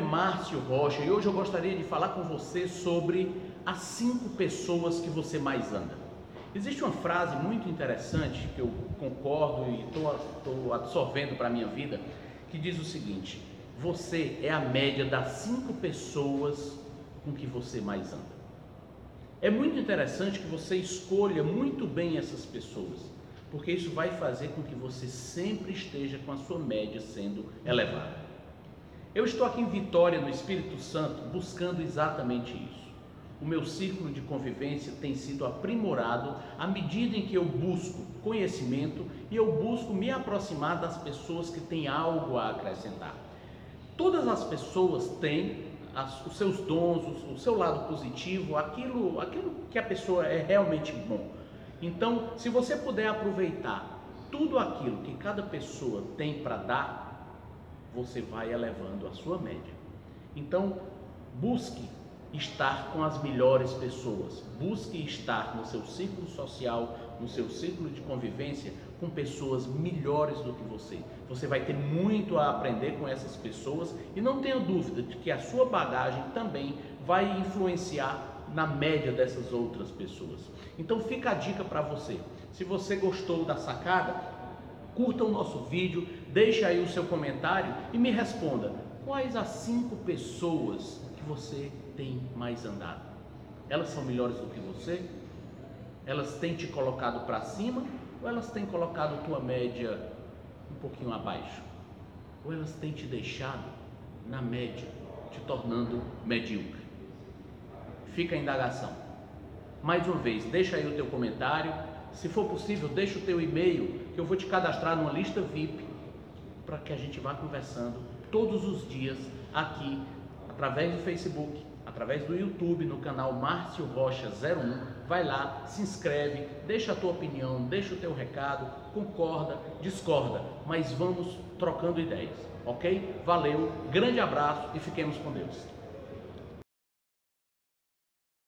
Márcio Rocha e hoje eu gostaria de falar com você sobre as cinco pessoas que você mais anda. Existe uma frase muito interessante que eu concordo e estou absorvendo para a minha vida que diz o seguinte: Você é a média das cinco pessoas com que você mais anda. É muito interessante que você escolha muito bem essas pessoas, porque isso vai fazer com que você sempre esteja com a sua média sendo elevada. Eu estou aqui em Vitória, no Espírito Santo, buscando exatamente isso. O meu círculo de convivência tem sido aprimorado à medida em que eu busco conhecimento e eu busco me aproximar das pessoas que têm algo a acrescentar. Todas as pessoas têm as, os seus dons, o, o seu lado positivo, aquilo, aquilo que a pessoa é realmente bom. Então, se você puder aproveitar tudo aquilo que cada pessoa tem para dar, você vai elevando a sua média. Então, busque estar com as melhores pessoas, busque estar no seu círculo social, no seu círculo de convivência com pessoas melhores do que você. Você vai ter muito a aprender com essas pessoas e não tenha dúvida de que a sua bagagem também vai influenciar na média dessas outras pessoas. Então fica a dica para você. Se você gostou da sacada, curta o nosso vídeo, deixe aí o seu comentário e me responda quais as cinco pessoas que você tem mais andado. Elas são melhores do que você? Elas têm te colocado para cima ou elas têm colocado tua média um pouquinho abaixo? Ou elas têm te deixado na média, te tornando medíocre? Fica a indagação. Mais uma vez, deixa aí o teu comentário se for possível, deixa o teu e-mail que eu vou te cadastrar numa lista VIP para que a gente vá conversando todos os dias aqui através do Facebook, através do YouTube, no canal Márcio Rocha 01. Vai lá, se inscreve, deixa a tua opinião, deixa o teu recado, concorda, discorda, mas vamos trocando ideias, ok? Valeu, grande abraço e fiquemos com Deus.